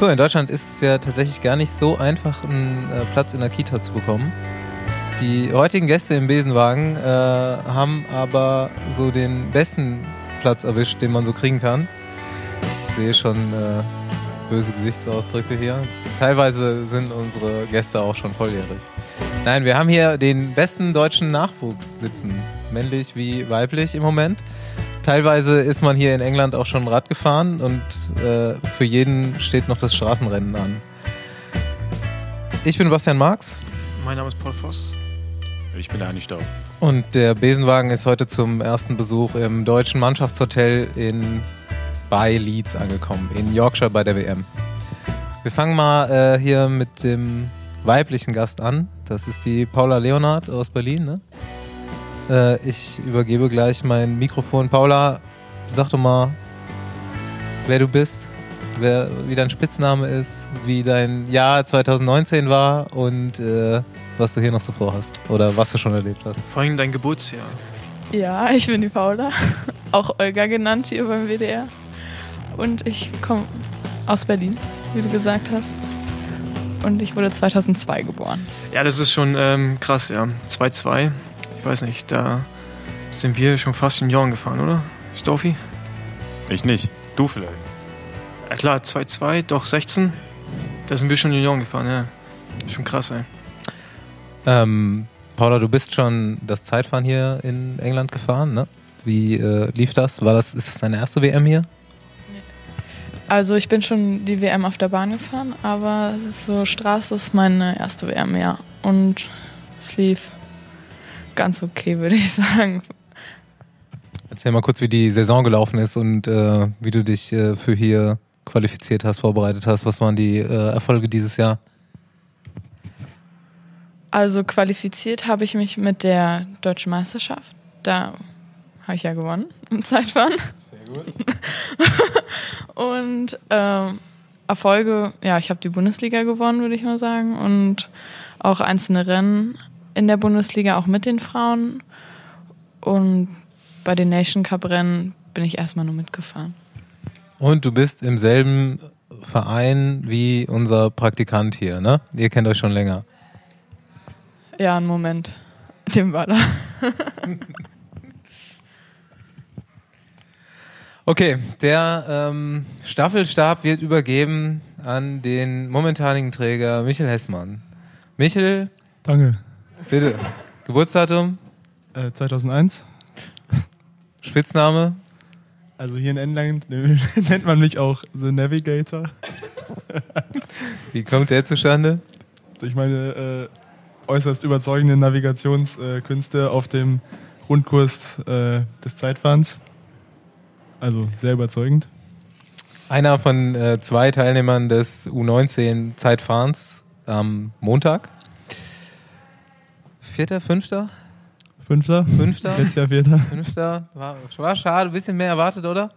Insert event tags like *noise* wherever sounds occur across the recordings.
So, in Deutschland ist es ja tatsächlich gar nicht so einfach, einen äh, Platz in der Kita zu bekommen. Die heutigen Gäste im Besenwagen äh, haben aber so den besten Platz erwischt, den man so kriegen kann. Ich sehe schon äh, böse Gesichtsausdrücke hier. Teilweise sind unsere Gäste auch schon volljährig. Nein, wir haben hier den besten deutschen Nachwuchs sitzen. Männlich wie weiblich im Moment. Teilweise ist man hier in England auch schon Rad gefahren und äh, für jeden steht noch das Straßenrennen an. Ich bin Bastian Marx. Mein Name ist Paul Voss. Ich bin Ernie Staub. Und der Besenwagen ist heute zum ersten Besuch im deutschen Mannschaftshotel in bei Leeds angekommen, in Yorkshire bei der WM. Wir fangen mal äh, hier mit dem weiblichen Gast an. Das ist die Paula Leonard aus Berlin. Ne? Äh, ich übergebe gleich mein Mikrofon. Paula, sag doch mal, wer du bist, wer, wie dein Spitzname ist, wie dein Jahr 2019 war und äh, was du hier noch so vorhast oder was du schon erlebt hast. Vor allem dein Geburtsjahr. Ja, ich bin die Paula, *laughs* auch Olga genannt hier beim WDR. Und ich komme aus Berlin, wie du gesagt hast. Und ich wurde 2002 geboren. Ja, das ist schon ähm, krass, ja. 2-2. Ich weiß nicht, da sind wir schon fast in Jahren gefahren, oder? Stoffi? Ich nicht. Du vielleicht. Ja klar, 2-2, doch 16. Da sind wir schon in Jahren gefahren, ja. Schon krass, ey. Ähm, Paula, du bist schon das Zeitfahren hier in England gefahren, ne? Wie äh, lief das? War das? Ist das deine erste WM hier? Also ich bin schon die WM auf der Bahn gefahren, aber so Straße ist meine erste WM, ja. Und es lief ganz okay, würde ich sagen. Erzähl mal kurz, wie die Saison gelaufen ist und äh, wie du dich äh, für hier qualifiziert hast, vorbereitet hast. Was waren die äh, Erfolge dieses Jahr? Also qualifiziert habe ich mich mit der Deutschen Meisterschaft. Da habe ich ja gewonnen im Zeitfahren. Sehr gut. *laughs* und ähm, Erfolge, ja, ich habe die Bundesliga gewonnen, würde ich mal sagen. Und auch einzelne Rennen in der Bundesliga, auch mit den Frauen. Und bei den Nation Cup Rennen bin ich erstmal nur mitgefahren. Und du bist im selben Verein wie unser Praktikant hier, ne? Ihr kennt euch schon länger. Ja, einen Moment. Dem Baller. okay, der ähm, Staffelstab wird übergeben an den momentanigen Träger Michel Hessmann. Michel. Danke. Bitte. Geburtsdatum? Äh, 2001. Spitzname? Also hier in England *laughs* nennt man mich auch The Navigator. *laughs* Wie kommt der zustande? Durch meine äh, äußerst überzeugende Navigationskünste äh, auf dem Rundkurs äh, des Zeitfahrens. Also sehr überzeugend. Einer von äh, zwei Teilnehmern des U19 Zeitfahrens am Montag. Vierter, fünfter? Fünfter. Fünfter. Letztes Jahr Vierter. Fünfter. War, war schade, ein bisschen mehr erwartet, oder?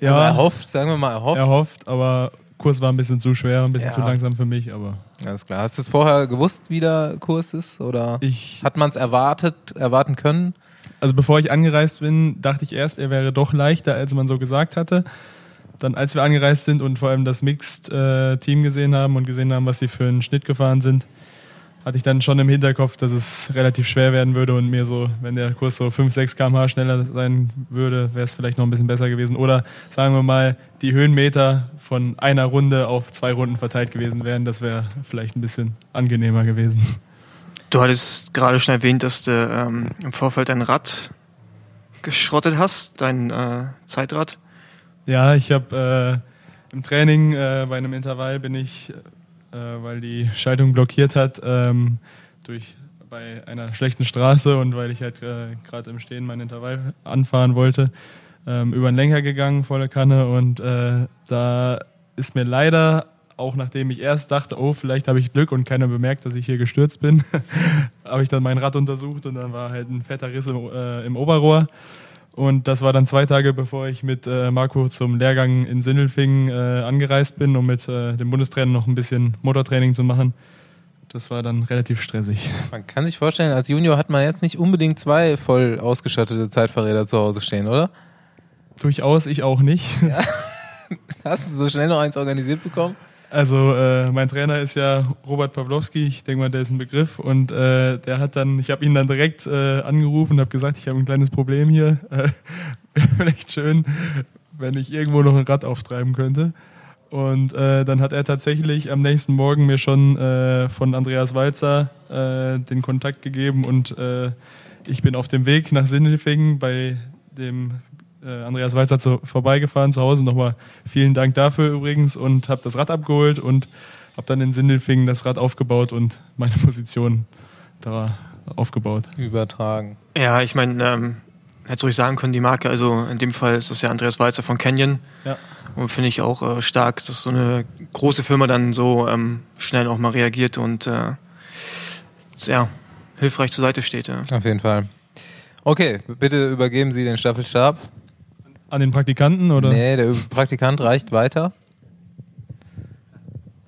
Ja. Also erhofft, sagen wir mal erhofft. Erhofft, aber Kurs war ein bisschen zu schwer, ein bisschen ja. zu langsam für mich, aber. Alles klar. Hast du es vorher gewusst, wie der Kurs ist? Oder ich, hat man es erwartet, erwarten können? Also bevor ich angereist bin, dachte ich erst, er wäre doch leichter, als man so gesagt hatte. Dann, als wir angereist sind und vor allem das Mixed-Team äh, gesehen haben und gesehen haben, was sie für einen Schnitt gefahren sind, hatte ich dann schon im Hinterkopf, dass es relativ schwer werden würde und mir so, wenn der Kurs so 5, 6 km/h schneller sein würde, wäre es vielleicht noch ein bisschen besser gewesen. Oder sagen wir mal, die Höhenmeter von einer Runde auf zwei Runden verteilt gewesen wären, das wäre vielleicht ein bisschen angenehmer gewesen. Du hattest gerade schon erwähnt, dass du ähm, im Vorfeld dein Rad geschrottet hast, dein äh, Zeitrad. Ja, ich habe äh, im Training äh, bei einem Intervall bin ich äh, weil die Schaltung blockiert hat ähm, durch bei einer schlechten Straße und weil ich halt äh, gerade im Stehen mein Intervall anfahren wollte, ähm, über den Lenker gegangen, volle Kanne und äh, da ist mir leider auch nachdem ich erst dachte, oh, vielleicht habe ich Glück und keiner bemerkt, dass ich hier gestürzt bin, *laughs* habe ich dann mein Rad untersucht und dann war halt ein fetter Riss im, äh, im Oberrohr. Und das war dann zwei Tage, bevor ich mit äh, Marco zum Lehrgang in Sindelfingen äh, angereist bin, um mit äh, dem Bundestrainer noch ein bisschen Motortraining zu machen. Das war dann relativ stressig. *laughs* Man kann sich vorstellen, als Junior hat man jetzt nicht unbedingt zwei voll ausgestattete Zeitfahrräder zu Hause stehen, oder? Durchaus, ich auch nicht. Ja. *laughs* Hast du so schnell noch eins organisiert bekommen? Also äh, mein Trainer ist ja Robert Pawlowski, ich denke mal, der ist ein Begriff und äh, der hat dann, ich habe ihn dann direkt äh, angerufen und habe gesagt, ich habe ein kleines Problem hier. Äh, *laughs* vielleicht schön, wenn ich irgendwo noch ein Rad auftreiben könnte. Und äh, dann hat er tatsächlich am nächsten Morgen mir schon äh, von Andreas Walzer äh, den Kontakt gegeben und äh, ich bin auf dem Weg nach Sindelfingen bei dem äh, Andreas Walzer zu, vorbeigefahren zu Hause. Nochmal vielen Dank dafür übrigens und habe das Rad abgeholt und habe dann in Sindelfingen das Rad aufgebaut und meine Position da aufgebaut. Übertragen. Ja, ich meine, ähm, hätte ruhig sagen können, die Marke, also in dem Fall ist das ja Andreas Walzer von Canyon. Ja. Und finde ich auch äh, stark, dass so eine große Firma dann so ähm, schnell auch mal reagiert und äh, ja, hilfreich zur Seite steht. Ja. Auf jeden Fall. Okay, bitte übergeben Sie den Staffelstab. An den Praktikanten oder? Nee, der Praktikant reicht weiter.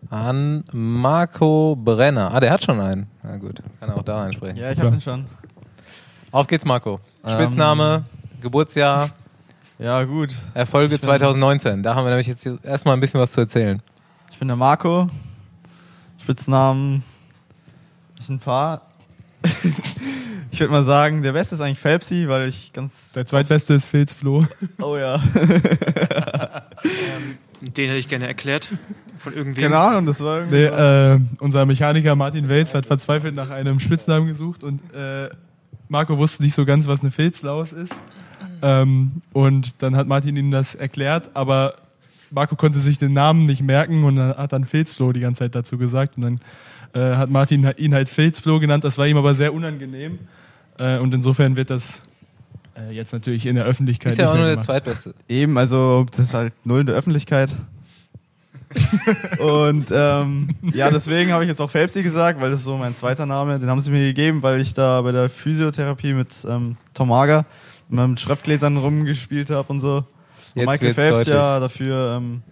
An Marco Brenner. Ah, der hat schon einen. Na gut, kann er auch da einsprechen. Ja, ich habe den schon. Auf geht's, Marco. Ähm, Spitzname, Geburtsjahr, Ja, gut. Erfolge ich bin- 2019. Da haben wir nämlich jetzt erstmal ein bisschen was zu erzählen. Ich bin der Marco. Spitznamen. Ich ein paar. Ich würde mal sagen, der Beste ist eigentlich Phelpsy, weil ich ganz. Der zweitbeste ist Filz Flo. Oh ja. Den hätte ich gerne erklärt von irgendwem. Keine Ahnung, das war irgendwie. Nee, äh, unser Mechaniker Martin Welz hat verzweifelt nach einem Spitznamen gesucht und äh, Marco wusste nicht so ganz, was eine Filzlaus ist. Ähm, und dann hat Martin ihm das erklärt, aber Marco konnte sich den Namen nicht merken und hat dann Filzflo die ganze Zeit dazu gesagt. Und dann äh, hat Martin ihn halt Filzflo genannt, das war ihm aber sehr unangenehm. Äh, und insofern wird das äh, jetzt natürlich in der Öffentlichkeit Ist ja nicht auch nur der zweitbeste. Eben, also das ist halt null in der Öffentlichkeit. *laughs* und ähm, ja, deswegen habe ich jetzt auch Phelpsy gesagt, weil das ist so mein zweiter Name. Den haben sie mir gegeben, weil ich da bei der Physiotherapie mit ähm, Tom Hager mit Schriftgläsern rumgespielt habe und so. Und Jetzt Michael wird's Phelps deutlich. ja dafür ähm,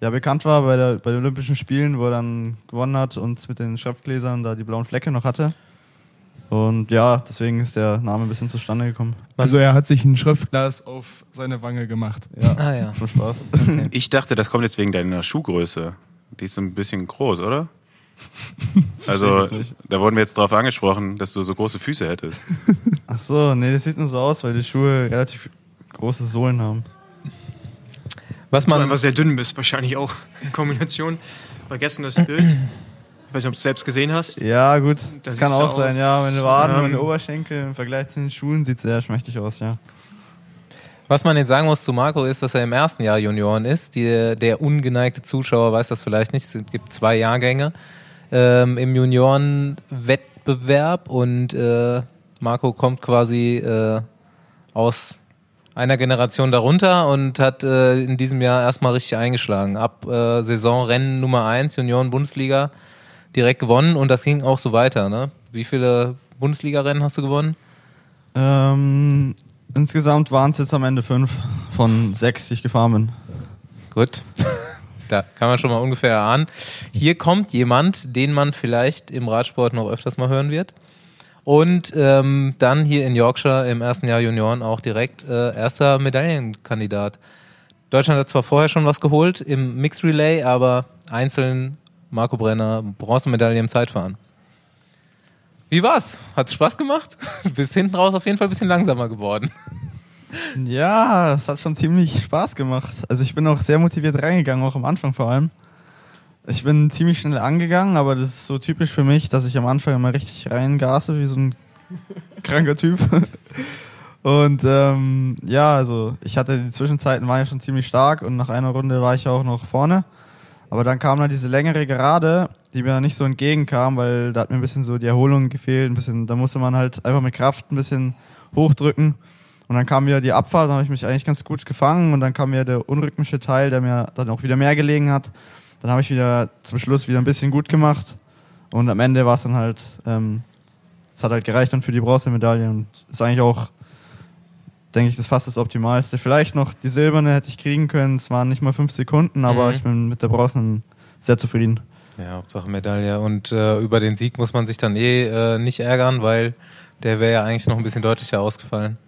ja, bekannt war bei, der, bei den Olympischen Spielen, wo er dann gewonnen hat und mit den Schriftgläsern da die blauen Flecke noch hatte. Und ja, deswegen ist der Name ein bisschen zustande gekommen. Also er hat sich ein Schriftglas auf seine Wange gemacht. Ja, Ah ja. zum Spaß. Ich dachte, das kommt jetzt wegen deiner Schuhgröße. Die ist ein bisschen groß, oder? *laughs* Also, da wurden wir jetzt drauf angesprochen, dass du so große Füße hättest. Ach so, nee, das sieht nur so aus, weil die Schuhe relativ große Sohlen haben. Was Du man, einfach sehr dünn bist, wahrscheinlich auch in Kombination. Vergessen das Bild. Ich weiß nicht, ob du es selbst gesehen hast. Ja, gut, das, Das kann auch so sein, aus. ja. Meine Waden, Ähm, meine Oberschenkel im Vergleich zu den Schuhen sieht sehr schmächtig aus, ja. was man jetzt sagen muss zu Marco ist, dass er im ersten Jahr Junioren ist. Die, der ungeneigte Zuschauer weiß das vielleicht nicht. Es gibt zwei Jahrgänge ähm, im Juniorenwettbewerb und äh, Marco kommt quasi äh, aus einer Generation darunter und hat äh, in diesem Jahr erstmal richtig eingeschlagen. Ab äh, Saisonrennen Nummer 1, Junioren-Bundesliga, direkt gewonnen und das ging auch so weiter. Ne? Wie viele Bundesliga-Rennen hast du gewonnen? Ähm, insgesamt waren es jetzt am Ende fünf von sechs, die ich gefahren bin. Gut. *laughs* Da kann man schon mal ungefähr erahnen. Hier kommt jemand, den man vielleicht im Radsport noch öfters mal hören wird. Und ähm, dann hier in Yorkshire im ersten Jahr Junioren auch direkt äh, erster Medaillenkandidat. Deutschland hat zwar vorher schon was geholt im Mixed Relay, aber einzeln Marco Brenner, Bronzemedaille im Zeitfahren. Wie war's? Hat's Spaß gemacht? *laughs* Bis hinten raus auf jeden Fall ein bisschen langsamer geworden. Ja, es hat schon ziemlich Spaß gemacht. Also ich bin auch sehr motiviert reingegangen, auch am Anfang vor allem. Ich bin ziemlich schnell angegangen, aber das ist so typisch für mich, dass ich am Anfang immer richtig reingase, wie so ein *laughs* kranker Typ. *laughs* Und ähm, ja, also ich hatte die Zwischenzeiten waren ja schon ziemlich stark und nach einer Runde war ich auch noch vorne. Aber dann kam da diese längere Gerade, die mir nicht so entgegenkam, weil da hat mir ein bisschen so die Erholung gefehlt, ein bisschen, da musste man halt einfach mit Kraft ein bisschen hochdrücken. Und dann kam wieder die Abfahrt, dann habe ich mich eigentlich ganz gut gefangen und dann kam wieder der unrhythmische Teil, der mir dann auch wieder mehr gelegen hat. Dann habe ich wieder zum Schluss wieder ein bisschen gut gemacht und am Ende war es dann halt, ähm, es hat halt gereicht dann für die Bronzemedaille und ist eigentlich auch, denke ich, das fast das Optimalste. Vielleicht noch die silberne hätte ich kriegen können, es waren nicht mal fünf Sekunden, aber Mhm. ich bin mit der Bronze sehr zufrieden. Ja, Hauptsache Medaille. Und äh, über den Sieg muss man sich dann eh äh, nicht ärgern, weil der wäre ja eigentlich noch ein bisschen deutlicher ausgefallen.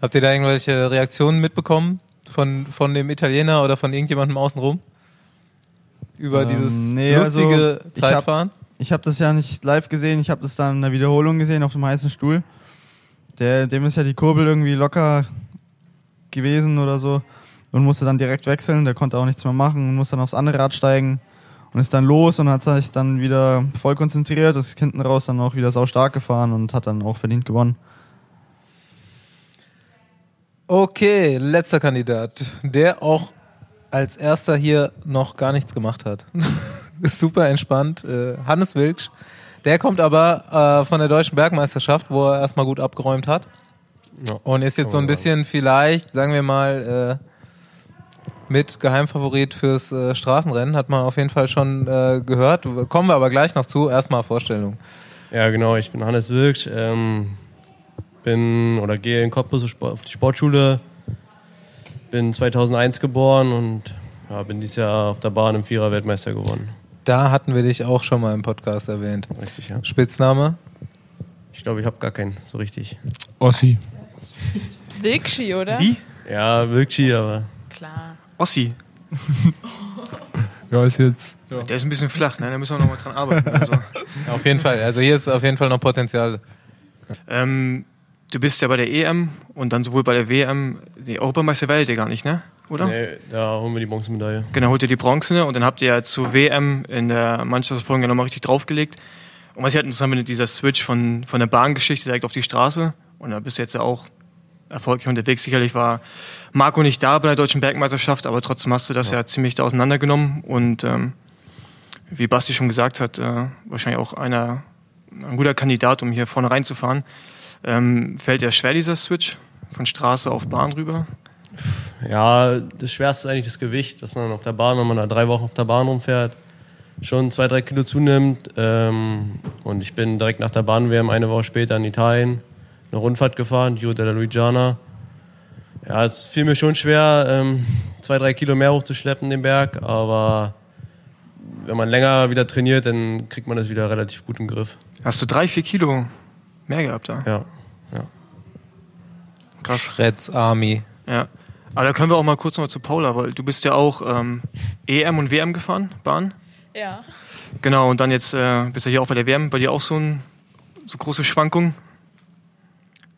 Habt ihr da irgendwelche Reaktionen mitbekommen von, von dem Italiener oder von irgendjemandem außenrum? über Ähm, dieses nee, lustige also, ich hab- Zeitfahren? Ich habe das ja nicht live gesehen, ich habe das dann in der Wiederholung gesehen auf dem heißen Stuhl. Der, dem ist ja die Kurbel irgendwie locker gewesen oder so und musste dann direkt wechseln. Der konnte auch nichts mehr machen und musste dann aufs andere Rad steigen und ist dann los und hat sich dann wieder voll konzentriert, ist hinten raus dann auch wieder sau stark gefahren und hat dann auch verdient gewonnen. Okay, letzter Kandidat, der auch als erster hier noch gar nichts gemacht hat. *laughs* Super entspannt. Äh, Hannes Wilksch. Der kommt aber äh, von der deutschen Bergmeisterschaft, wo er erstmal gut abgeräumt hat. Ja. Und ist jetzt so ein bisschen vielleicht, sagen wir mal, äh, mit Geheimfavorit fürs äh, Straßenrennen, hat man auf jeden Fall schon äh, gehört. Kommen wir aber gleich noch zu. Erstmal Vorstellung. Ja, genau. Ich bin Hannes Wilksch. Ähm, bin oder gehe in Cottbus auf die Sportschule. Bin 2001 geboren und ja, bin dieses Jahr auf der Bahn im Vierer Weltmeister geworden. Da hatten wir dich auch schon mal im Podcast erwähnt. Richtig, ja. Spitzname? Ich glaube, ich habe gar keinen so richtig. Ossi. Wilkschi, oder? Wie? Ja, Wilkschi, aber Klar. Ossi. Ja, ist jetzt. Ja. Der ist ein bisschen flach, ne? Da müssen wir noch mal dran arbeiten. Also. *laughs* Ja, auf jeden Fall. Also hier ist auf jeden Fall noch Potenzial. Ähm, du bist ja bei der EM und dann sowohl bei der WM, die Europameister werdet ihr gar nicht, ne? Oder? nee, da holen wir die Bronzemedaille. Genau, holt ihr die Bronze und dann habt ihr ja zur WM in der Mannschaftsfolge nochmal richtig draufgelegt. Und was ich halt interessant finde, dieser Switch von, von der Bahngeschichte direkt auf die Straße. Und da bist du jetzt ja auch erfolgreich unterwegs. Sicherlich war Marco nicht da bei der deutschen Bergmeisterschaft, aber trotzdem hast du das ja, ziemlich da auseinandergenommen. Und ähm, wie Basti schon gesagt hat, äh, wahrscheinlich auch einer, ein guter Kandidat, um hier vorne reinzufahren. Ähm, fällt dir schwer, dieser Switch von Straße auf Bahn rüber? Ja, das Schwerste ist eigentlich das Gewicht, dass man auf der Bahn, wenn man da drei Wochen auf der Bahn rumfährt, schon zwei, drei Kilo zunimmt. Ähm, und ich bin direkt nach der Bahn-WM eine Woche später in Italien eine Rundfahrt gefahren, Giro della Luigiana. Ja, es fiel mir schon schwer, ähm, zwei, drei Kilo mehr hochzuschleppen, den Berg, aber wenn man länger wieder trainiert, dann kriegt man das wieder relativ gut im Griff. Hast du drei, vier Kilo mehr gehabt da? Ja. Krass. Schretz Army. Ja. Aber da können wir auch mal kurz noch zu Paula, weil du bist ja auch ähm, EM und WM gefahren, Bahn. Ja. Genau, und dann jetzt äh, bist du hier auch bei der WM. Bei dir auch so, ein, so große Schwankungen,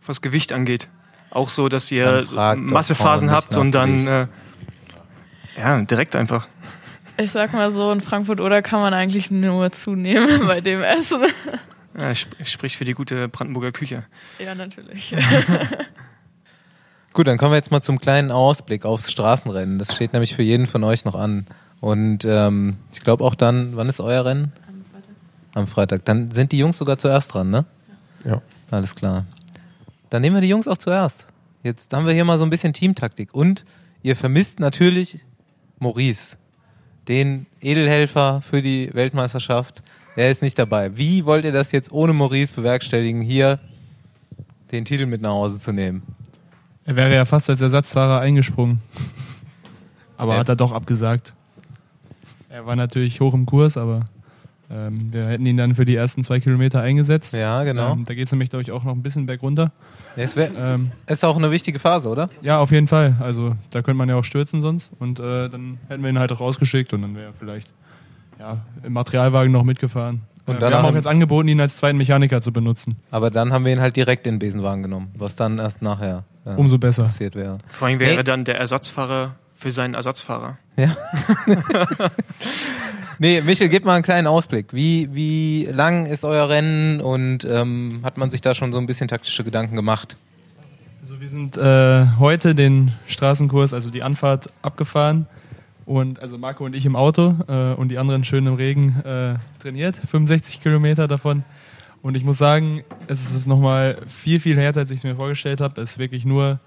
was Gewicht angeht. Auch so, dass ihr Massephasen habt und dann äh, ja, direkt einfach. Ich sag mal so, in Frankfurt oder kann man eigentlich nur zunehmen *laughs* bei dem Essen. Ja, sp spricht für die gute Brandenburger Küche. Ja, natürlich. *laughs* Gut, dann kommen wir jetzt mal zum kleinen Ausblick aufs Straßenrennen. Das steht nämlich für jeden von euch noch an. Und ähm, ich glaube auch dann, wann ist euer Rennen? Am Freitag. Am Freitag. Dann sind die Jungs sogar zuerst dran, ne? Ja. Alles klar. Dann nehmen wir die Jungs auch zuerst. Jetzt haben wir hier mal so ein bisschen Teamtaktik. Und ihr vermisst natürlich Maurice, den Edelhelfer für die Weltmeisterschaft. Er ist nicht dabei. Wie wollt ihr das jetzt ohne Maurice bewerkstelligen, hier den Titel mit nach Hause zu nehmen? Er wäre ja fast als Ersatzfahrer eingesprungen. Aber Ja. hat er doch abgesagt. Er war natürlich hoch im Kurs, aber ähm, wir hätten ihn dann für die ersten zwei Kilometer eingesetzt. Ja, genau. Ähm, da geht es nämlich, glaube ich, auch noch ein bisschen bergunter. Es wär, Ähm, ist auch eine wichtige Phase, oder? ja, auf jeden Fall. Also da könnte man ja auch stürzen sonst. Und äh, dann hätten wir ihn halt auch rausgeschickt und dann wäre er vielleicht ja, im Materialwagen noch mitgefahren. Und wir haben auch jetzt angeboten, ihn als zweiten Mechaniker zu benutzen. Aber dann haben wir ihn halt direkt in den Besenwagen genommen, was dann erst nachher äh, Umso besser. passiert wäre. Vor allem wäre Nee. er dann der Ersatzfahrer für seinen Ersatzfahrer. Ja. *laughs* nee, Michel, gib mal einen kleinen Ausblick. Wie, wie lang ist euer Rennen und ähm, hat man sich da schon so ein bisschen taktische Gedanken gemacht? Also wir sind äh, heute den Straßenkurs, also die Anfahrt abgefahren und also Marco und ich im Auto äh, und die anderen schön im Regen äh, trainiert, 65 Kilometer davon. Und ich muss sagen, es ist nochmal viel, viel härter, als ich es mir vorgestellt habe. Es ist wirklich nur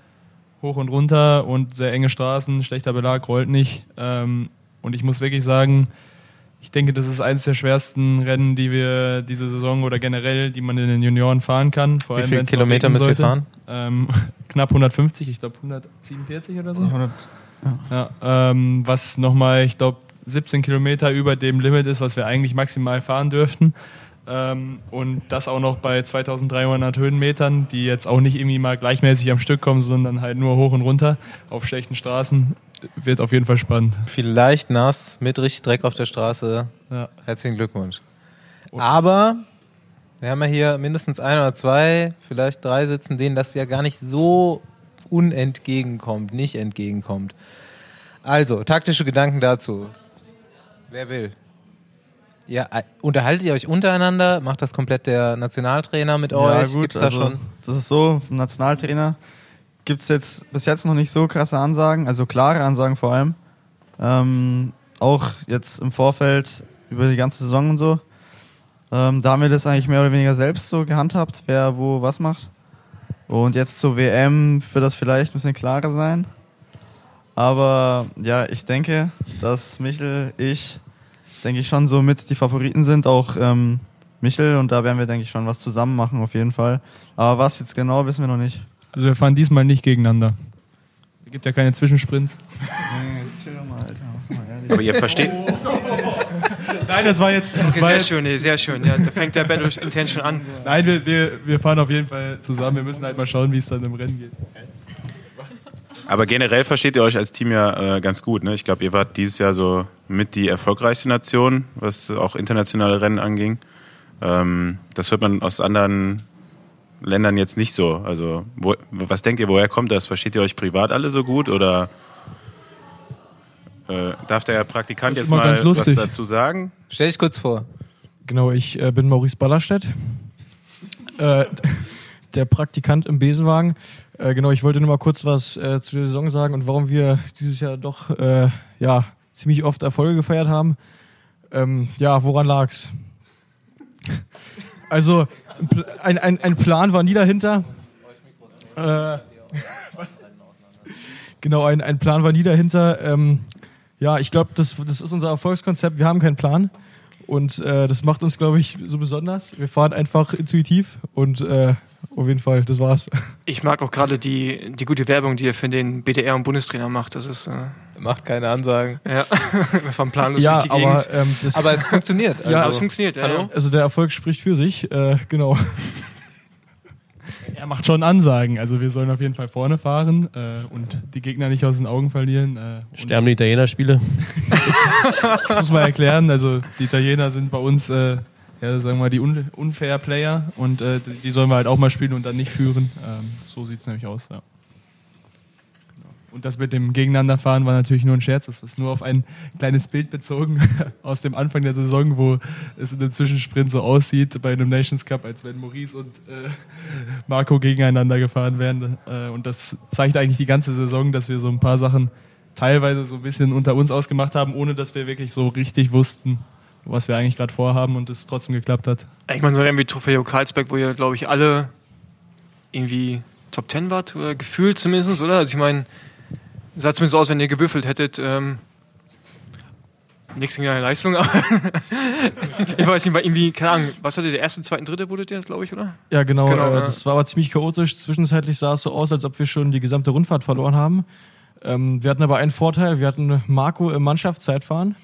hoch und runter und sehr enge Straßen, schlechter Belag, rollt nicht. Ähm, und ich muss wirklich sagen, ich denke, das ist eines der schwersten Rennen, die wir diese Saison oder generell, die man in den Junioren fahren kann. Vor Wie allem, viele Kilometer müsst ihr sollte. fahren? Ähm, *laughs* knapp 150, ich glaube 147 oder so. 100, Ja, ähm, was nochmal, ich glaube, 17 Kilometer über dem Limit ist, was wir eigentlich maximal fahren dürften. Ähm, und das auch noch bei 2300 Höhenmetern, die jetzt auch nicht irgendwie mal gleichmäßig am Stück kommen, sondern halt nur hoch und runter auf schlechten Straßen. wird auf jeden Fall spannend. Vielleicht nass, mit richtig Dreck auf der Straße. Ja. Herzlichen Glückwunsch. Aber wir haben ja hier mindestens ein oder zwei, vielleicht drei sitzen, denen das ja gar nicht so unentgegenkommt, nicht entgegenkommt. Also, taktische Gedanken dazu. Wer will? Ja, äh, unterhaltet ihr euch untereinander? Macht das komplett der Nationaltrainer mit euch? Gibt's da also, schon? Das ist so, Nationaltrainer gibt es jetzt bis jetzt noch nicht so krasse Ansagen, also klare Ansagen vor allem. Ähm, auch jetzt im Vorfeld über die ganze Saison und so. Ähm, da haben wir das eigentlich mehr oder weniger selbst so gehandhabt, wer wo was macht. Und jetzt zur WM wird das vielleicht ein bisschen klarer sein. Aber ja, ich denke, dass Michel, ich, denke ich schon so mit die Favoriten sind, auch ähm, Michel. Und da werden wir, denke ich, schon was zusammen machen, auf jeden Fall. Aber was jetzt genau, wissen wir noch nicht. Also wir fahren diesmal nicht gegeneinander. Es gibt ja keine Zwischensprints. Aber ihr versteht, *laughs* Nein, das war jetzt. Okay, war sehr jetzt schön, nee, sehr schön. Ja, da fängt der Battle Intention an. Nein, wir, wir, wir fahren auf jeden Fall zusammen. Wir müssen halt mal schauen, wie es dann im Rennen geht. aber generell versteht ihr euch als Team ja äh, ganz gut. Ne? Ich glaube, ihr wart dieses Jahr so mit die erfolgreichste Nation, was auch internationale Rennen anging. Ähm, das hört man aus anderen Ländern jetzt nicht so. Also, wo, was denkt ihr, woher kommt das? Versteht ihr euch privat alle so gut oder äh, darf der Praktikant jetzt mal was dazu sagen? Stell dich kurz vor. Genau, ich äh, bin Maurice Ballerstedt, äh, der Praktikant im Besenwagen. Äh, genau, ich wollte nur mal kurz was äh, zu der Saison sagen und warum wir dieses Jahr doch äh, ja ziemlich oft Erfolge gefeiert haben. Ähm, ja, woran lag's? *laughs* Also ein, ein, ein Plan war nie dahinter. Äh, *laughs* genau, ein, ein Plan war nie dahinter. Ähm, ja, ich glaube, das, das ist unser Erfolgskonzept. Wir haben keinen Plan. Und äh, das macht uns, glaube ich, so besonders. Wir fahren einfach intuitiv und äh, auf jeden Fall, das war's. *laughs* Ich mag auch gerade die, die gute Werbung, die ihr für den BDR und Bundestrainer macht. Das ist, äh, Macht keine Ansagen. ja, *laughs* wir fahren planlos ja, durch die aber, Gegend. ähm, Aber es funktioniert. *laughs* Also, Ja, aber es funktioniert, ja. hallo? ja. also der Erfolg spricht für sich, äh, genau. Er macht schon Ansagen. Also wir sollen auf jeden Fall vorne fahren äh, und die Gegner nicht aus den Augen verlieren. Äh, Sterben die Italiener-Spiele? *laughs* Das muss man erklären. Also die Italiener sind bei uns, äh, ja, sagen wir mal, die un unfair Player und äh, die die sollen wir halt auch mal spielen und dann nicht führen. Ähm, so sieht es nämlich aus, ja. Und das mit dem Gegeneinanderfahren war natürlich nur ein Scherz. Das ist nur auf ein kleines Bild bezogen *laughs* aus dem Anfang der Saison, wo es in einem Zwischensprint so aussieht bei einem Nations Cup, als wenn Maurice und äh, Marco gegeneinander gefahren wären. Äh, und das zeigt eigentlich die ganze Saison, dass wir so ein paar Sachen teilweise so ein bisschen unter uns ausgemacht haben, ohne dass wir wirklich so richtig wussten, was wir eigentlich gerade vorhaben und es trotzdem geklappt hat. Ich meine, so ein Rennen wie Trofeo Karlsberg, wo ihr, glaube ich, alle irgendwie Top 10 wart, oder gefühlt zumindest, oder? Also ich meine, sah zumindest aus, wenn ihr gewürfelt hättet. Ähm, Nichts gegen deine Leistung, aber *laughs* ich weiß nicht, war irgendwie, keine Ahnung, was hattet ihr, der erste, zweiten, dritte wurdet ihr, glaube ich, oder? Ja, genau. Genau, äh. Das war aber ziemlich chaotisch. Zwischenzeitlich sah es so aus, als ob wir schon die gesamte Rundfahrt verloren haben. Ähm, wir hatten aber einen Vorteil. Wir hatten Marco im Mannschaftszeitfahren.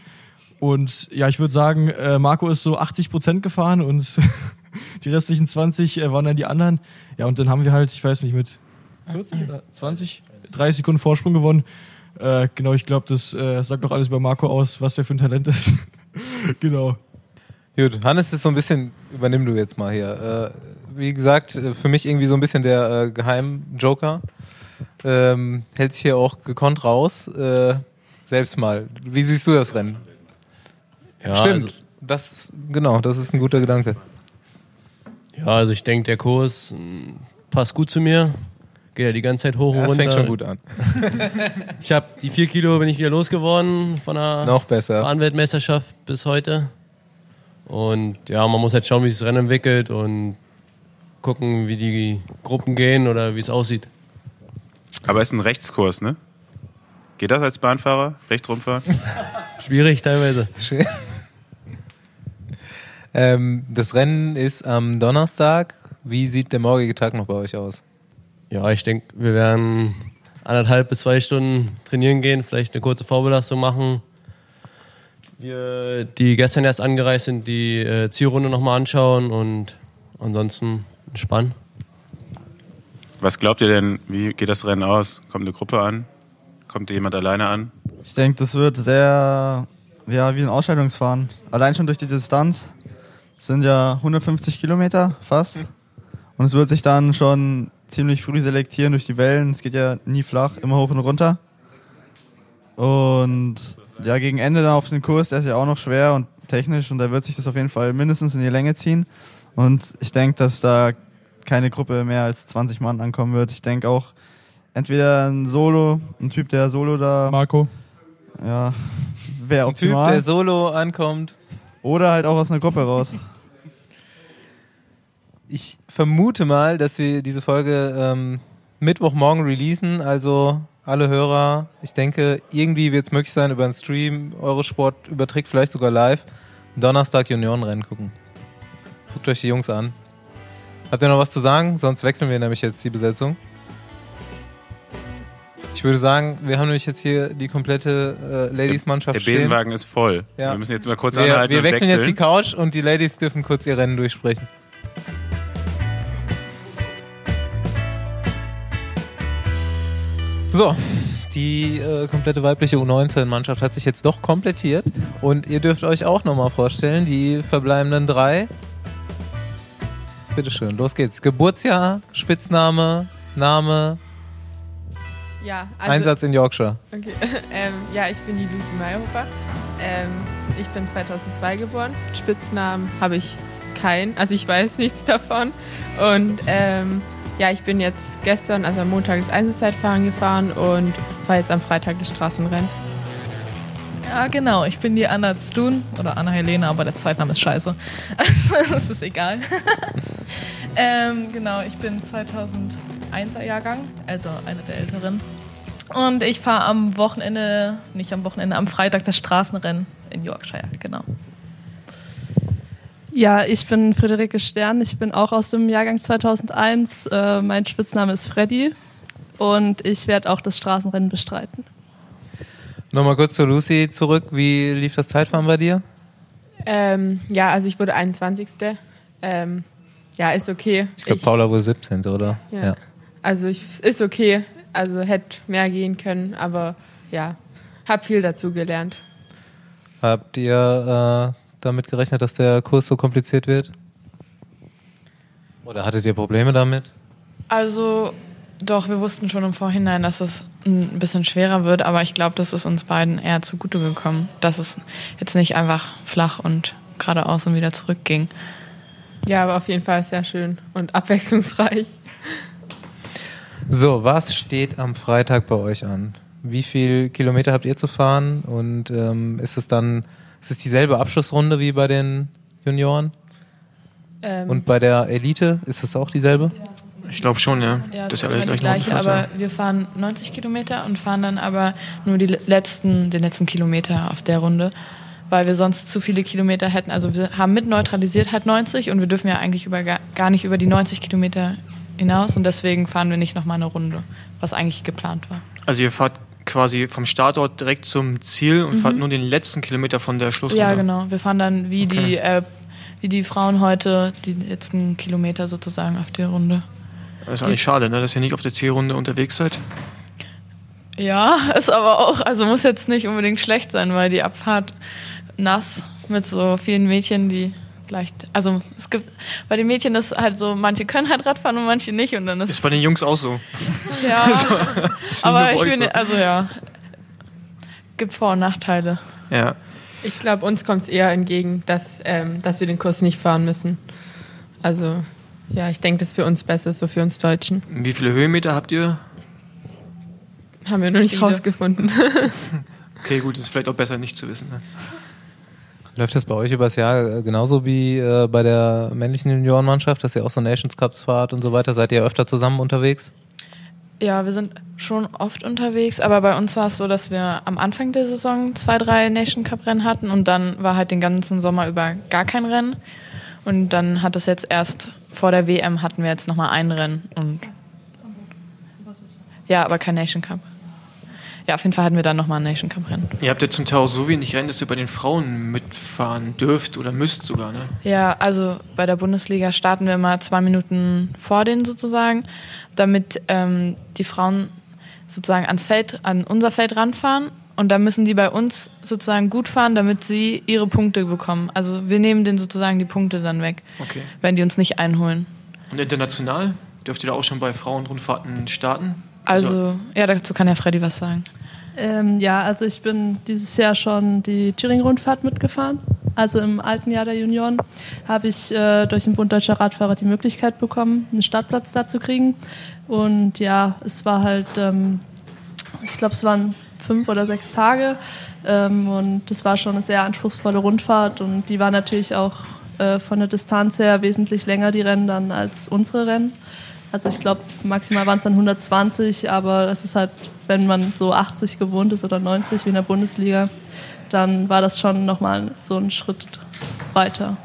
Und ja, ich würde sagen, äh, Marco ist so 80 Prozent gefahren und *laughs* die restlichen 20 äh, waren dann die anderen. Ja, und dann haben wir halt, ich weiß nicht, mit 40 oder 20, 30 Sekunden Vorsprung gewonnen. Äh, genau, ich glaube, das äh, sagt doch alles über Marco aus, was der für ein Talent ist. *laughs* genau. Gut, Hannes ist so ein bisschen, übernimm du jetzt mal hier. Äh, wie gesagt, äh, für mich irgendwie so ein bisschen der äh, Geheim-Joker. Ähm, hält sich hier auch gekonnt raus. Äh, selbst mal. Wie siehst du das Rennen? Ja, Stimmt. Also, Das, genau, das ist ein guter Gedanke. ja, also ich denke, der Kurs mh, passt gut zu mir. Geht ja die ganze Zeit hoch und Das runter. fängt schon gut an. *laughs* Ich habe die vier Kilo bin ich wieder losgeworden von der Noch besser. Bahnweltmeisterschaft bis heute. Und ja, man muss halt schauen, wie sich das Rennen entwickelt und gucken, wie die Gruppen gehen oder wie es aussieht. Aber es ist ein Rechtskurs, ne? Geht das als Bahnfahrer? Rechts rumfahren? *laughs* Schwierig teilweise. Schön. ähm, das Rennen ist am Donnerstag. Wie sieht der morgige Tag noch bei euch aus? Ja, ich denke, wir werden anderthalb bis zwei Stunden trainieren gehen, vielleicht eine kurze Vorbelastung machen. Wir, die gestern erst angereist sind, die äh, Zielrunde nochmal anschauen und ansonsten entspannen. Was glaubt ihr denn, wie geht das Rennen aus? Kommt eine Gruppe an? Kommt jemand alleine an? Ich denke, das wird sehr, ja, wie ein Ausscheidungsfahren. Allein schon durch die Distanz. Es sind ja 150 Kilometer fast. Und es wird sich dann schon ziemlich früh selektieren durch die Wellen. Es geht ja nie flach, immer hoch und runter. Und ja, gegen Ende dann auf den Kurs, der ist ja auch noch schwer und technisch und da wird sich das auf jeden Fall mindestens in die Länge ziehen. Und ich denke, dass da keine Gruppe mehr als 20 Mann ankommen wird. Ich denke auch entweder ein Solo, ein Typ, der Solo da, Marco. ja, *laughs* wäre Ein Typ, optimal. der solo ankommt. Oder halt auch aus einer Gruppe raus. Ich vermute mal, dass wir diese Folge ähm, Mittwochmorgen releasen. Also alle Hörer, ich denke, irgendwie wird es möglich sein, über einen Stream Eurosport überträgt, vielleicht sogar live, Donnerstag Juniorenrennen gucken. Guckt euch die Jungs an. Habt ihr noch was zu sagen? Sonst wechseln wir nämlich jetzt die Besetzung. Ich würde sagen, wir haben nämlich jetzt hier die komplette äh, Ladies-Mannschaft Der stehen. Besenwagen ist voll. Ja. Wir müssen jetzt mal kurz Wir, anhalten wir wechseln wechseln. jetzt die Couch und die Ladies dürfen kurz ihr Rennen durchsprechen. So, die äh, komplette weibliche U19-Mannschaft hat sich jetzt doch komplettiert und ihr dürft euch auch nochmal vorstellen, die verbleibenden drei. Bitteschön, los geht's. Geburtsjahr, Spitzname, Name, Ja, also, Einsatz in Yorkshire. Okay. *laughs* ähm, ja, ich bin die Lucy Mayhofer. Ähm, ich bin 2002 geboren. Spitznamen habe ich keinen, also ich weiß nichts davon. Und ähm, ja, ich bin jetzt gestern, also am Montag, das Einzelzeitfahren gefahren und fahre jetzt am Freitag das Straßenrennen. Ja, genau. Ich bin die Anna Stun oder Anna Helena, aber der Zweitname ist scheiße. *laughs* das ist egal. *laughs* ähm, genau, ich bin 2001er Jahrgang, also eine der älteren. Und ich fahre am Wochenende, nicht am Wochenende, am Freitag das Straßenrennen in Yorkshire, genau. Ja, ich bin Friederike Stern. Ich bin auch aus dem Jahrgang 2001. Äh, mein Spitzname ist Freddy und ich werde auch das Straßenrennen bestreiten. Nochmal kurz zu Lucy zurück. Wie lief das Zeitfahren bei dir? Ähm, ja, also ich wurde 21. Ähm, ja, ist okay. Ich glaube, Paula wurde 17. oder? Ja. Also ich, ist okay. Also hätte mehr gehen können, aber ja, hab viel dazu gelernt. Habt ihr äh, damit gerechnet, dass der Kurs so kompliziert wird? Oder hattet ihr Probleme damit? Also, doch, wir wussten schon im Vorhinein, dass es ein bisschen schwerer wird, aber ich glaube, das ist uns beiden eher zugute gekommen, dass es jetzt nicht einfach flach und geradeaus und wieder zurückging. Ja, aber auf jeden Fall sehr schön und abwechslungsreich. So, was steht am Freitag bei euch an? Wie viel Kilometer habt ihr zu fahren? Und ähm, ist es dann, ist es dieselbe Abschlussrunde wie bei den Junioren? Ähm, Und bei der Elite ist es auch dieselbe? Ich glaube schon, ja. Ja, das das ist die gleich gleiche, aber wir fahren 90 Kilometer und fahren dann aber nur die letzten, den letzten Kilometer auf der Runde, weil wir sonst zu viele Kilometer hätten. Also wir haben mit neutralisiert halt 90 und wir dürfen ja eigentlich über, gar gar nicht über die 90 Kilometer hinaus und deswegen fahren wir nicht nochmal eine Runde, was eigentlich geplant war. Also ihr fahrt quasi vom Startort direkt zum Ziel und fahrt nur den letzten Kilometer von der Schlussrunde. Ja, genau. Wir fahren dann wie die Okay. äh, wie die Frauen heute die letzten Kilometer sozusagen auf der Runde. Das ist eigentlich schade, ne, dass ihr nicht auf der Zielrunde unterwegs seid. Ja, *laughs* ist aber auch, also muss jetzt nicht unbedingt schlecht sein, weil die Abfahrt nass mit so vielen Mädchen, die vielleicht, also es gibt, bei den Mädchen ist halt so, manche können halt Radfahren und manche nicht und dann ist, Ist bei den Jungs auch so. *laughs* ja, *laughs* nur aber ich finde, so. also ja, gibt Vor- und Nachteile. Ja. Ich glaube, uns kommt es eher entgegen, dass, ähm, dass wir den Kurs nicht fahren müssen. Also, ja, ich denke, das ist für uns besser, so für uns Deutschen. Wie viele Höhenmeter habt ihr? Haben wir noch nicht Viele. rausgefunden. *laughs* Okay, gut, ist vielleicht auch besser nicht zu wissen. Ne? Läuft das bei euch übers Jahr äh, genauso wie äh, bei der männlichen Juniorenmannschaft, dass ihr auch so Nations Cups fahrt und so weiter? Seid ihr öfter zusammen unterwegs? Ja, wir sind schon oft unterwegs, aber bei uns war es so, dass wir am Anfang der Saison zwei, drei Nation Cup Rennen hatten und dann war halt den ganzen Sommer über gar kein Rennen. Und dann hat es jetzt erst vor der WM hatten wir jetzt nochmal ein Rennen und ja, aber kein Nation Cup. Ja, auf jeden Fall hatten wir dann nochmal ein Nation Cup Rennen. Ihr habt ja zum Teil auch so wenig Rennen, dass ihr bei den Frauen mitfahren dürft oder müsst sogar, ne? Ja, also bei der Bundesliga starten wir immer zwei Minuten vor denen sozusagen, damit ähm, die Frauen sozusagen ans Feld, an unser Feld ranfahren und dann müssen die bei uns sozusagen gut fahren, damit sie ihre Punkte bekommen. Also wir nehmen denen sozusagen die Punkte dann weg, Okay. wenn die uns nicht einholen. Und international? Dürft ihr da auch schon bei Frauenrundfahrten starten? Also, ja, dazu kann ja Freddy was sagen. Ähm, ja, also ich bin dieses Jahr schon die Thüringen-Rundfahrt mitgefahren. Also im alten Jahr der Junioren habe ich äh, durch den Bund Deutscher Radfahrer die Möglichkeit bekommen, einen Startplatz da zu kriegen. Und ja, es war halt, ähm, ich glaube, es waren fünf oder sechs Tage. Ähm, und das war schon eine sehr anspruchsvolle Rundfahrt. Und die war natürlich auch äh, von der Distanz her wesentlich länger, die Rennen dann, als unsere Rennen. Also ich glaube, maximal waren es dann 120, aber das ist halt, wenn man so 80 gewohnt ist oder 90 wie in der Bundesliga, dann war das schon nochmal so ein Schritt weiter.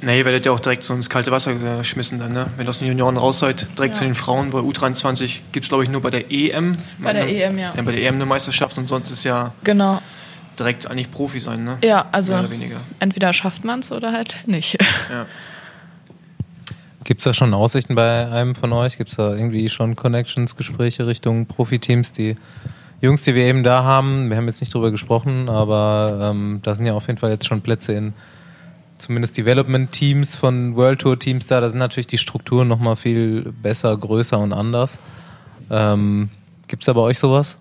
Nee, ihr werdet ja auch direkt so ins kalte Wasser geschmissen dann, ne? Wenn ihr aus den Junioren raus seid, direkt Ja. zu den Frauen. Bei U23 gibt es, glaube ich, nur bei der EM. Bei der? EM, ja. Ja, bei der EM eine Meisterschaft und sonst ist ja Genau. direkt eigentlich Profi sein, ne? Ja, also Mehr oder weniger. entweder schafft man es oder halt nicht. Ja. *laughs* Gibt es da schon Aussichten bei einem von euch? Gibt es da irgendwie schon Connections, Gespräche Richtung Profiteams? Die Jungs, die wir eben da haben, wir haben jetzt nicht drüber gesprochen, aber ähm, da sind ja auf jeden Fall jetzt schon Plätze in zumindest Development-Teams von World Tour-Teams da. Da sind natürlich die Strukturen nochmal viel besser, größer und anders. Ähm, Gibt es da bei euch sowas?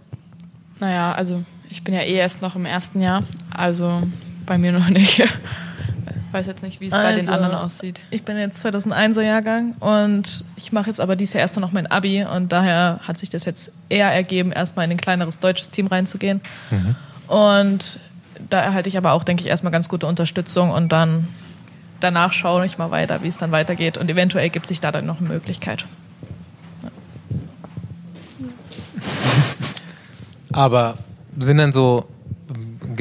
Naja, also ich bin ja eh erst noch im ersten Jahr, also bei mir noch nicht. *laughs* Weiß jetzt nicht, wie es bei den Also, anderen aussieht. Ich bin jetzt 2001er Jahrgang und ich mache jetzt aber dieses Jahr erst noch mein Abi und daher hat sich das jetzt eher ergeben, erstmal in ein kleineres deutsches Team reinzugehen. Und da erhalte ich aber auch, denke ich, erstmal ganz gute Unterstützung und dann danach schaue ich mal weiter, wie es dann weitergeht und eventuell gibt sich da dann noch eine Möglichkeit. Aber sind denn so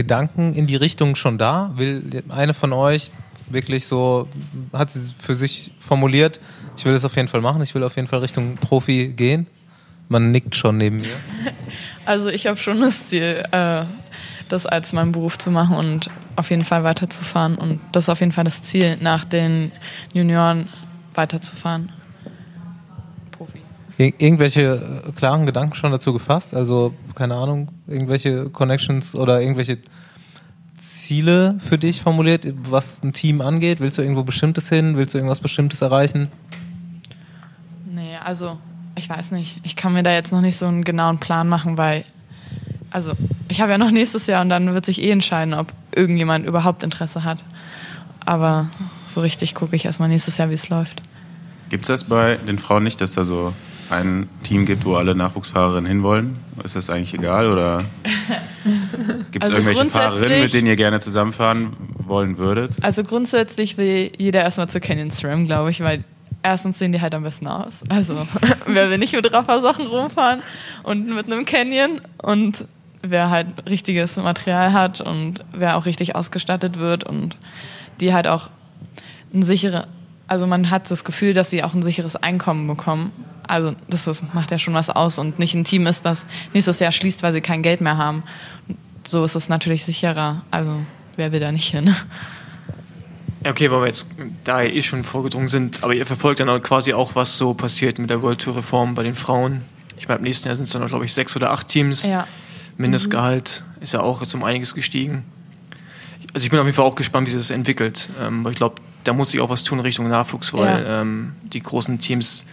Gedanken in die Richtung schon da? Will eine von euch wirklich so, hat sie für sich formuliert, ich will es auf jeden Fall machen, ich will auf jeden Fall Richtung Profi gehen? Man nickt schon neben mir. *laughs* Also ich habe schon das Ziel, äh, das als meinen Beruf zu machen und auf jeden Fall weiterzufahren. Und das ist auf jeden Fall das Ziel, nach den Junioren weiterzufahren. Ir irgendwelche äh, klaren Gedanken schon dazu gefasst? Also, keine Ahnung, irgendwelche Connections oder irgendwelche Ziele für dich formuliert, was ein Team angeht? Willst du irgendwo Bestimmtes hin? Willst du irgendwas Bestimmtes erreichen? Nee, also ich weiß nicht. Ich kann mir da jetzt noch nicht so einen genauen Plan machen, weil, also ich habe ja noch nächstes Jahr und dann wird sich eh entscheiden, ob irgendjemand überhaupt Interesse hat. Aber so richtig gucke ich erstmal nächstes Jahr, wie es läuft. Gibt es das bei den Frauen nicht, dass da so ein Team gibt, wo alle Nachwuchsfahrerinnen hinwollen? Ist das eigentlich egal oder *laughs* gibt es Also irgendwelche Fahrerinnen, mit denen ihr gerne zusammenfahren wollen würdet? Also grundsätzlich will jeder erstmal zu Canyon SRAM, glaube ich, weil erstens sehen die halt am besten aus. Also *laughs* wer will nicht mit Raffer-Sachen rumfahren und mit einem Canyon und wer halt richtiges Material hat und wer auch richtig ausgestattet wird und die halt auch ein sichere, also man hat das Gefühl, dass sie auch ein sicheres Einkommen bekommen. Also das ist, macht ja schon was aus und nicht ein Team ist, das nächstes Jahr schließt, weil sie kein Geld mehr haben. So ist es natürlich sicherer. Also wer will da nicht hin? Ja, okay, weil wir jetzt da eh schon vorgedrungen sind, aber ihr verfolgt dann auch quasi auch, was so passiert mit der World Tour Reform bei den Frauen. Ich meine, im nächsten Jahr sind es dann, glaube ich, sechs oder acht Teams. Ja. Mindestgehalt ist ja auch jetzt um einiges gestiegen. Also ich bin auf jeden Fall auch gespannt, wie sich das entwickelt. Ähm, weil ich glaube, da muss sich auch was tun in Richtung Nachwuchs, weil ähm, die großen Teams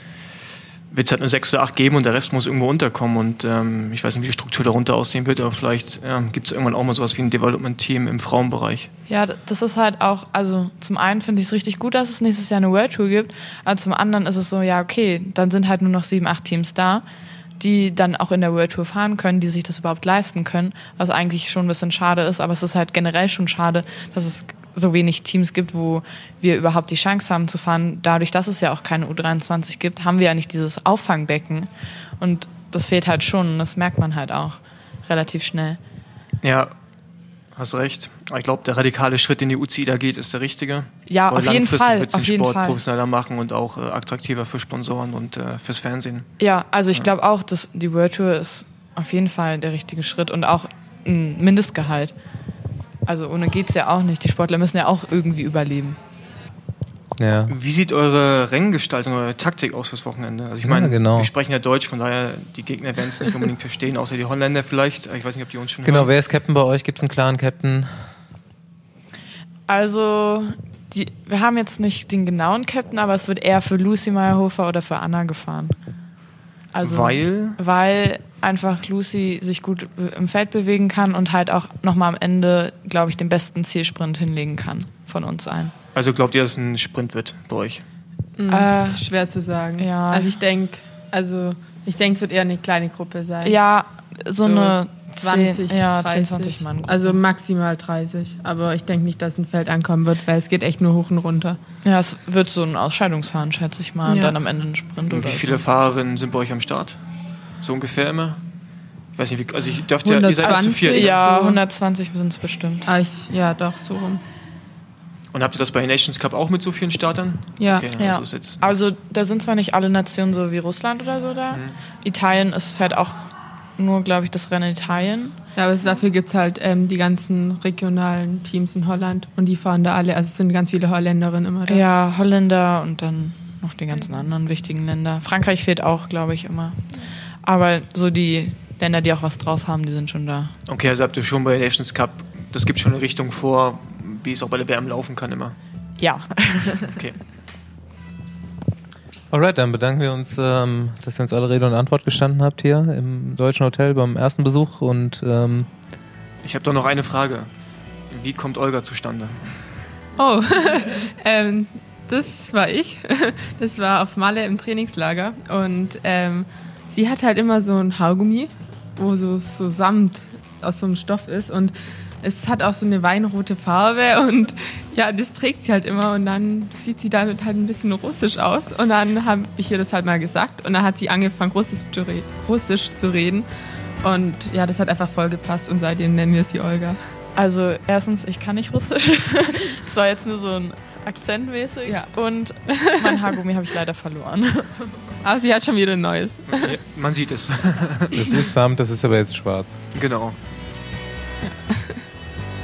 wird es halt nur sechs oder acht geben und der Rest muss irgendwo unterkommen. Und ähm, ich weiß nicht, wie die Struktur darunter aussehen wird, aber vielleicht ja, gibt es irgendwann auch mal sowas wie ein Development-Team im Frauenbereich. Ja, das ist halt auch, also zum einen finde ich es richtig gut, dass es nächstes Jahr eine World Tour gibt, aber zum anderen ist es so, ja, okay, dann sind halt nur noch sieben, acht Teams da, die dann auch in der World Tour fahren können, die sich das überhaupt leisten können, was eigentlich schon ein bisschen schade ist, aber es ist halt generell schon schade, dass es so wenig Teams gibt, wo wir überhaupt die Chance haben zu fahren. Dadurch, dass es ja auch keine U23 gibt, haben wir ja nicht dieses Auffangbecken und das fehlt halt schon und das merkt man halt auch relativ schnell. Ja, hast recht. Ich glaube, der radikale Schritt, den die UCI da geht, ist der richtige. Ja, Weil auf jeden Fall, wird's den auf jeden Sport Fall. professioneller machen und auch äh, attraktiver für Sponsoren und äh, fürs Fernsehen. Ja, also ich glaube auch, dass die World Tour ist auf jeden Fall der richtige Schritt und auch ein Mindestgehalt. Also ohne geht's ja auch nicht. Die Sportler müssen ja auch irgendwie überleben. Ja. Wie sieht eure Renngestaltung, eure Taktik aus fürs Wochenende? Also ich Ja, meine, genau. wir sprechen ja Deutsch, von daher die Gegner werden es nicht unbedingt verstehen, außer die Holländer vielleicht. Ich weiß nicht, ob die uns schon Genau, hören. wer ist Captain bei euch? Gibt es einen klaren Captain? Also, die, wir haben jetzt nicht den genauen Captain, aber es wird eher für Lucy Meyerhofer oder für Anna gefahren. Also, Weil? Weil einfach Lucy sich gut im Feld bewegen kann und halt auch nochmal am Ende, glaube ich, den besten Zielsprint hinlegen kann von uns allen. Also glaubt ihr, dass es ein Sprint wird bei euch? Mm, Äh, das ist schwer zu sagen. ja. Also ich denke, also ich denke, es wird eher eine kleine Gruppe sein. Ja, so, eine 20, 10, ja, 30. 10, 20 Mann. Gruppe. Also maximal 30. Aber ich denke nicht, dass ein Feld ankommen wird, weil es geht echt nur hoch und runter. ja, es wird so ein Ausscheidungsfahren, schätze ich mal, und Ja. dann am Ende ein Sprint Und oder wie viele so. Fahrerinnen sind bei euch am Start? So ungefähr immer? Ich weiß nicht, wie, also ich dürfte ja, ihr seid ja zu 120. viert. Ja, so. 120 sind es bestimmt. Ah, ich, ja, doch, so rum. Und habt ihr das bei Nations Cup auch mit so vielen Startern? Ja. Okay, Ja. also ist jetzt, Also da sind zwar nicht alle Nationen so wie Russland oder so da. Mhm. Italien ist fährt auch nur, glaube ich, das Rennen in Italien. Ja, aber dafür gibt es halt ähm, die ganzen regionalen Teams in Holland und die fahren da alle. Also es sind ganz viele Holländerinnen immer da. Ja, Holländer und dann noch die ganzen anderen wichtigen Länder. Frankreich fehlt auch, glaube ich, immer. Aber so die Länder, die auch was drauf haben, die sind schon da. okay, also habt ihr schon bei Nations Cup, das gibt schon eine Richtung vor, wie es auch bei der WM laufen kann immer. Ja. Okay. *laughs* Alright, dann bedanken wir uns, ähm, dass ihr uns alle Rede und Antwort gestanden habt hier im Deutschen Hotel beim ersten Besuch und ähm, Ich habe doch noch eine Frage. Wie kommt Olga zustande? Oh, *laughs* ähm, das war ich. *laughs* Das war auf Malle im Trainingslager. Und ähm, sie hat halt immer so ein Haargummi, wo so, so Samt aus so einem Stoff ist. Und es hat auch so eine weinrote Farbe. Und ja, das trägt sie halt immer. Und dann sieht sie damit halt ein bisschen russisch aus. Und dann habe ich ihr das halt mal gesagt. Und dann hat sie angefangen, Russisch zu, re russisch zu reden. Und ja, das hat einfach voll gepasst. Und seitdem nennen wir sie Olga. Also erstens, ich kann nicht Russisch. *laughs* Das war jetzt nur so ein Akzentmäßig. Ja. Und mein Haargummi habe ich leider verloren. *laughs* Aber sie hat schon wieder ein neues. Ja, Man sieht es. *laughs* das ist Samt, das ist aber jetzt schwarz. genau.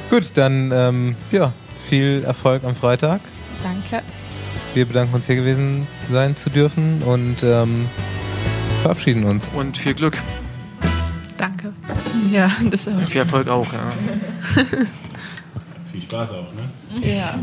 Gut, dann ähm, ja, viel Erfolg am Freitag. Danke. Wir bedanken uns hier gewesen sein zu dürfen und ähm, verabschieden uns. Und viel Glück. Danke. Ja, das auch. Viel Erfolg auch, ja. *laughs* Viel Spaß auch, ne? Ja.